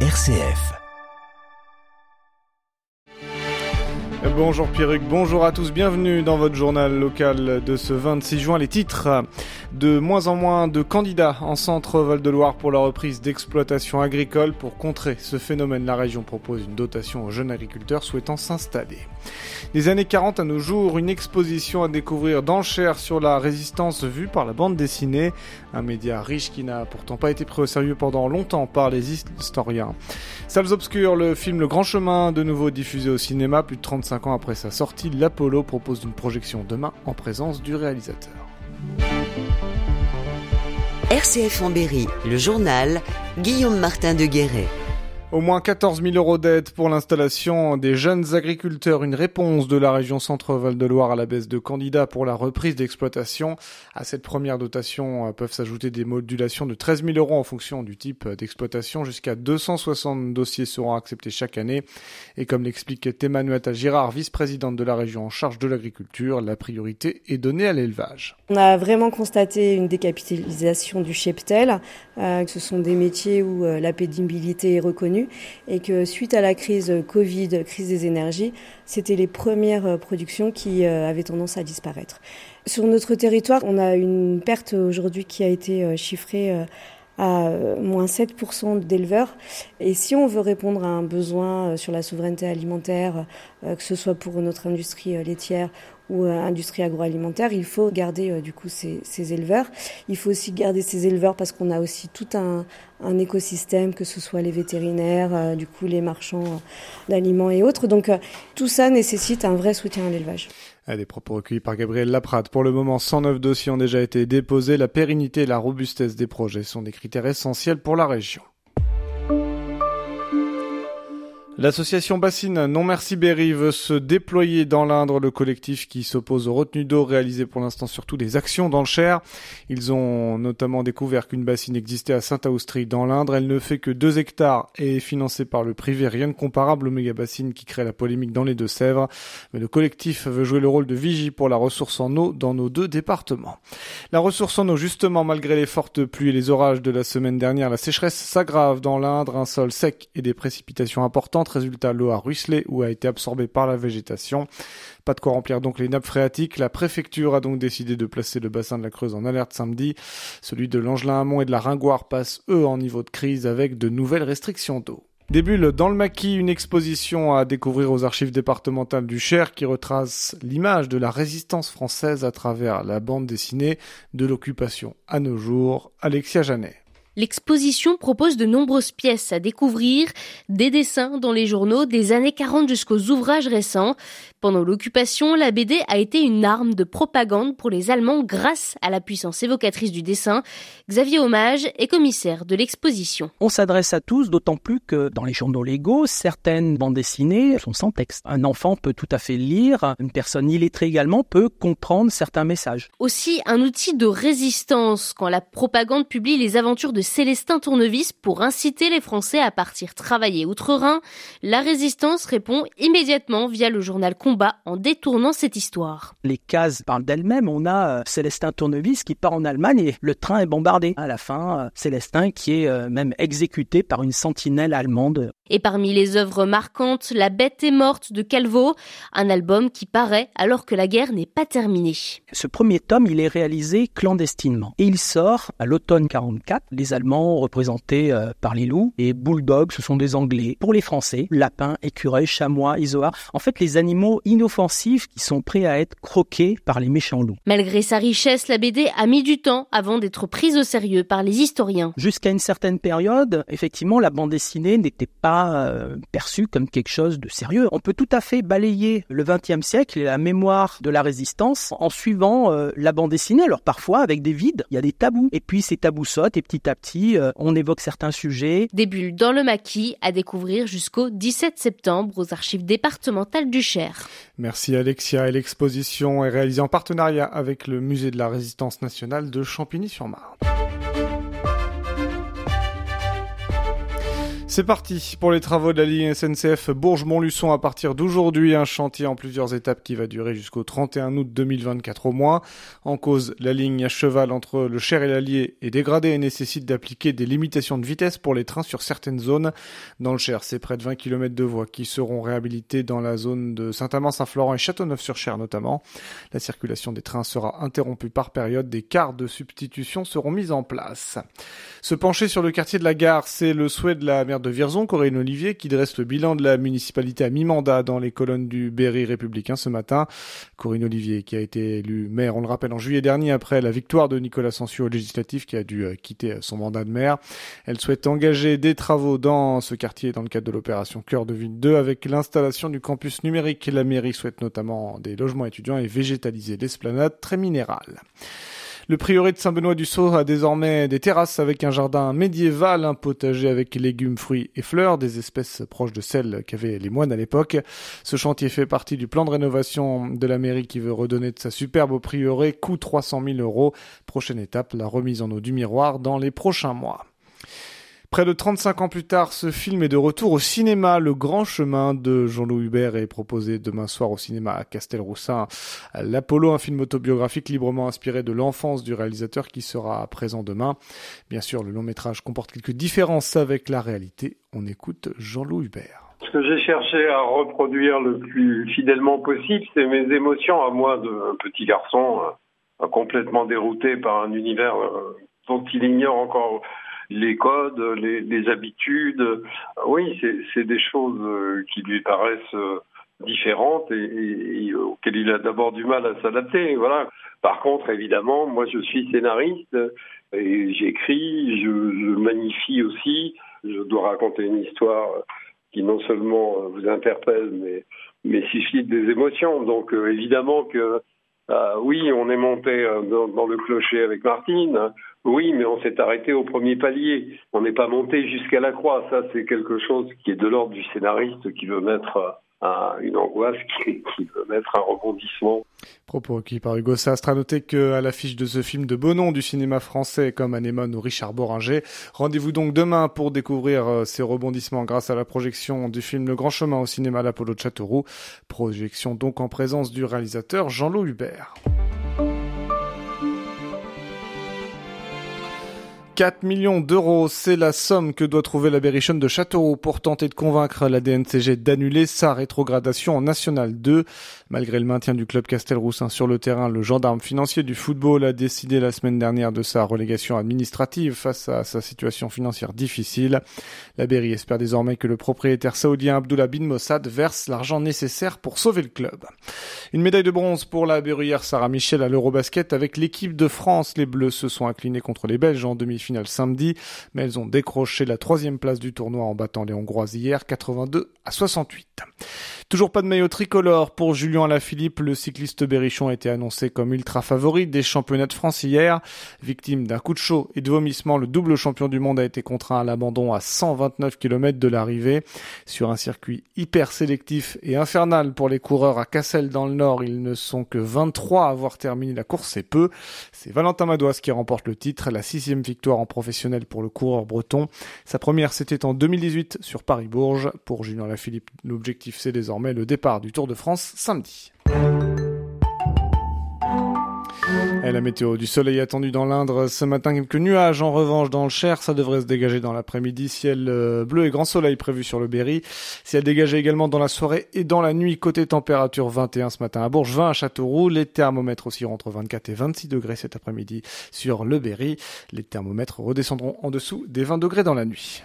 RCF. Bonjour Pierruc, bonjour à tous, bienvenue dans votre journal local de ce 26 juin. Les titres de moins en moins de candidats en centre Val-de-Loire pour la reprise d'exploitation agricole. Pour contrer ce phénomène, la région propose une dotation aux jeunes agriculteurs souhaitant s'installer. Des années 40 à nos jours, une exposition à découvrir Cher sur la résistance vue par la bande dessinée, un média riche qui n'a pourtant pas été pris au sérieux pendant longtemps par les historiens. Salles obscures, le film Le Grand Chemin, de nouveau diffusé au cinéma plus de 35 ans après sa sortie, l'Apollo propose une projection demain en présence du réalisateur. RCF en Berry, le journal Guillaume Martin de Guéret. Au moins 14 000 euros d'aide pour l'installation des jeunes agriculteurs, une réponse de la région Centre-Val de Loire à la baisse de candidats pour la reprise d'exploitation. À cette première dotation euh, peuvent s'ajouter des modulations de 13 000 euros en fonction du type d'exploitation. Jusqu'à 260 dossiers seront acceptés chaque année. Et comme l'explique Emmanuel Girard, vice-présidente de la région en charge de l'agriculture, la priorité est donnée à l'élevage. On a vraiment constaté une décapitalisation du cheptel. Euh, ce sont des métiers où euh, la pénibilité est reconnue et que suite à la crise Covid, crise des énergies, c'était les premières euh, productions qui euh, avaient tendance à disparaître. Sur notre territoire, on a une perte aujourd'hui qui a été euh, chiffrée à moins 7% d'éleveurs. Et si on veut répondre à un besoin sur la souveraineté alimentaire, que ce soit pour notre industrie laitière ou euh, industrie agroalimentaire, il faut garder euh, du coup ces, ces, éleveurs. Il faut aussi garder ces éleveurs parce qu'on a aussi tout un, un, écosystème, que ce soit les vétérinaires, euh, du coup les marchands d'aliments et autres. Donc tout ça nécessite un vrai soutien à l'élevage. Des propos recueillis par Gabriel Laprade. Pour le moment, 109 dossiers ont déjà été déposés. La pérennité et la robustesse des projets sont des critères essentiels pour la région. L'association Bassine Non Merci Berry veut se déployer dans l'Indre, le collectif qui s'oppose aux retenues d'eau réalisées pour l'instant surtout des actions dans le Cher. Ils ont notamment découvert qu'une bassine existait à Saint-Austrie dans l'Indre. Elle ne fait que 2 hectares et est financée par le privé, rien de comparable aux méga bassines qui créent la polémique dans les Deux-Sèvres. Mais le collectif veut jouer le rôle de vigie pour la ressource en eau dans nos deux départements. La ressource en eau, justement, malgré les fortes pluies et les orages de la semaine dernière, la sécheresse s'aggrave dans l'Indre, un sol sec et des précipitations importantes Résultat, l'eau a ruisselé ou a été absorbée par la végétation. Pas de quoi remplir donc les nappes phréatiques. La préfecture a donc décidé de placer le bassin de la Creuse en alerte samedi. Celui de l'Angelin-Amont et de la Ringoire passent eux en niveau de crise avec de nouvelles restrictions d'eau. Début dans le maquis, une exposition à découvrir aux archives départementales du Cher qui retrace l'image de la résistance française à travers la bande dessinée de l'occupation à nos jours. Alexia Janet. L'exposition propose de nombreuses pièces à découvrir, des dessins dans les journaux des années 40 jusqu'aux ouvrages récents. Pendant l'occupation, la BD a été une arme de propagande pour les Allemands grâce à la puissance évocatrice du dessin. Xavier Hommage est commissaire de l'exposition. On s'adresse à tous, d'autant plus que dans les journaux légaux, certaines bandes dessinées sont sans texte. Un enfant peut tout à fait lire, une personne illettrée également peut comprendre certains messages. Aussi un outil de résistance quand la propagande publie les aventures de Célestin Tournevis pour inciter les Français à partir travailler outre-Rhin. La résistance répond immédiatement via le journal combat en détournant cette histoire. Les cases parlent d'elles-mêmes. On a euh, Célestin Tournevis qui part en Allemagne et le train est bombardé. À la fin, euh, Célestin qui est euh, même exécuté par une sentinelle allemande. Et parmi les œuvres marquantes, La bête est morte de Calvo, un album qui paraît alors que la guerre n'est pas terminée. Ce premier tome, il est réalisé clandestinement et il sort à l'automne 44. Les Allemands représentés par les loups et Bulldog, ce sont des Anglais. Pour les Français, lapins, écureuils, chamois, isoars. En fait, les animaux inoffensifs qui sont prêts à être croqués par les méchants loups. Malgré sa richesse, la BD a mis du temps avant d'être prise au sérieux par les historiens. Jusqu'à une certaine période, effectivement, la bande dessinée n'était pas euh, perçue comme quelque chose de sérieux. On peut tout à fait balayer le XXe siècle et la mémoire de la résistance en suivant euh, la bande dessinée. Alors parfois, avec des vides, il y a des tabous. Et puis ces tabous sautent et petit à petit, euh, on évoque certains sujets. Des bulles dans le maquis à découvrir jusqu'au 17 septembre aux archives départementales du Cher. Merci Alexia et l'exposition est réalisée en partenariat avec le musée de la résistance nationale de Champigny-sur-Marne. C'est parti pour les travaux de la ligne SNCF Bourges-Montluçon à partir d'aujourd'hui. Un chantier en plusieurs étapes qui va durer jusqu'au 31 août 2024 au moins. En cause, la ligne à cheval entre le Cher et l'Allier est dégradée et nécessite d'appliquer des limitations de vitesse pour les trains sur certaines zones. Dans le Cher, c'est près de 20 km de voies qui seront réhabilités dans la zone de Saint-Amand-Saint-Florent et Châteauneuf-sur-Cher notamment. La circulation des trains sera interrompue par période. Des quarts de substitution seront mis en place. Se pencher sur le quartier de la gare, c'est le souhait de la de Vierzon, Corinne Olivier, qui dresse le bilan de la municipalité à mi-mandat dans les colonnes du Berry républicain ce matin. Corinne Olivier, qui a été élue maire, on le rappelle, en juillet dernier après la victoire de Nicolas Sansio au législatif, qui a dû euh, quitter euh, son mandat de maire. Elle souhaite engager des travaux dans ce quartier dans le cadre de l'opération Cœur de Ville 2 avec l'installation du campus numérique. La mairie souhaite notamment des logements étudiants et végétaliser l'esplanade très minérale. Le prieuré de Saint-Benoît-du-Sault a désormais des terrasses avec un jardin médiéval, un potager avec légumes, fruits et fleurs, des espèces proches de celles qu'avaient les moines à l'époque. Ce chantier fait partie du plan de rénovation de la mairie qui veut redonner de sa superbe au prieuré, coût 300 000 euros. Prochaine étape, la remise en eau du miroir dans les prochains mois. Près de 35 ans plus tard, ce film est de retour au cinéma. Le Grand Chemin de Jean-Louis Hubert est proposé demain soir au cinéma à Castelroussin. L'Apollo, un film autobiographique librement inspiré de l'enfance du réalisateur qui sera présent demain. Bien sûr, le long métrage comporte quelques différences avec la réalité. On écoute Jean-Louis Hubert. Ce que j'ai cherché à reproduire le plus fidèlement possible, c'est mes émotions à moi de petit garçon euh, complètement dérouté par un univers euh, dont il ignore encore les codes, les, habitudes. Oui, c'est des choses euh, qui lui paraissent euh, différentes et, auxquelles il a d'abord du mal à s'adapter. Voilà. Par contre, évidemment, moi je suis scénariste et j'écris, je, magnifie aussi. Je dois raconter une histoire qui non seulement vous interpelle, mais, mais suscite des émotions. Donc euh, évidemment que euh, oui, on est monté dans, dans, le clocher avec Martine. Oui, mais on s'est arrêté au premier palier. On n'est pas monté jusqu'à la croix. Ça, c'est quelque chose qui est de l'ordre du scénariste qui veut mettre une angoisse, qui, veut mettre un rebondissement. Propos qui par Hugo Sastre. À noter qu'à l'affiche de ce film de beau nom du cinéma français comme Anémone ou Richard Boringer, rendez-vous donc demain pour découvrir euh, ces rebondissements grâce à la projection du film Le Grand Chemin au cinéma l'Apollo de Châteauroux. Projection donc en présence du réalisateur Jean-Loup Hubert. 4 millions d'euros, c'est la somme que doit trouver la Berrichonne de Châteauroux pour tenter de convaincre la DNCG d'annuler sa rétrogradation en National 2. Malgré le maintien du club Castelroussin sur le terrain, le gendarme financier du football a décidé la semaine dernière de sa relégation administrative face à sa situation financière difficile. La Berry espère désormais que le propriétaire saoudien Abdullah bin Mossad verse l'argent nécessaire pour sauver le club. Une médaille de bronze pour la berruyère Sarah Michel à l'Eurobasket avec l'équipe de France. Les Bleus se sont inclinés contre les Belges en demi finale samedi, mais elles ont décroché la troisième place du tournoi en battant les Hongroises hier 82 à 68. Toujours pas de maillot tricolore pour Julien Alaphilippe. Le cycliste berrichon a été annoncé comme ultra favori des championnats de France hier. Victime d'un coup de chaud et de vomissement, le double champion du monde a été contraint à l'abandon à 129 km de l'arrivée. Sur un circuit hyper sélectif et infernal pour les coureurs à Cassel dans le Nord, ils ne sont que 23 à avoir terminé la course, c'est peu. C'est Valentin Madouas qui remporte le titre, la sixième victoire en professionnel pour le coureur breton. Sa première, c'était en 2018 sur Paris-Bourges. Pour Julien Alaphilippe, l'objectif c'est désormais le départ du Tour de France samedi. Et la météo du soleil attendu dans l'Indre ce matin, quelques nuages en revanche dans le Cher, ça devrait se dégager dans l'après-midi, ciel euh, bleu et grand soleil prévu sur le Berry. Ciel dégagé également dans la soirée et dans la nuit, côté température 21 ce matin à Bourges, 20 à Châteauroux, les thermomètres aussi entre 24 et 26 degrés cet après-midi sur le Berry. Les thermomètres redescendront en dessous des 20 degrés dans la nuit.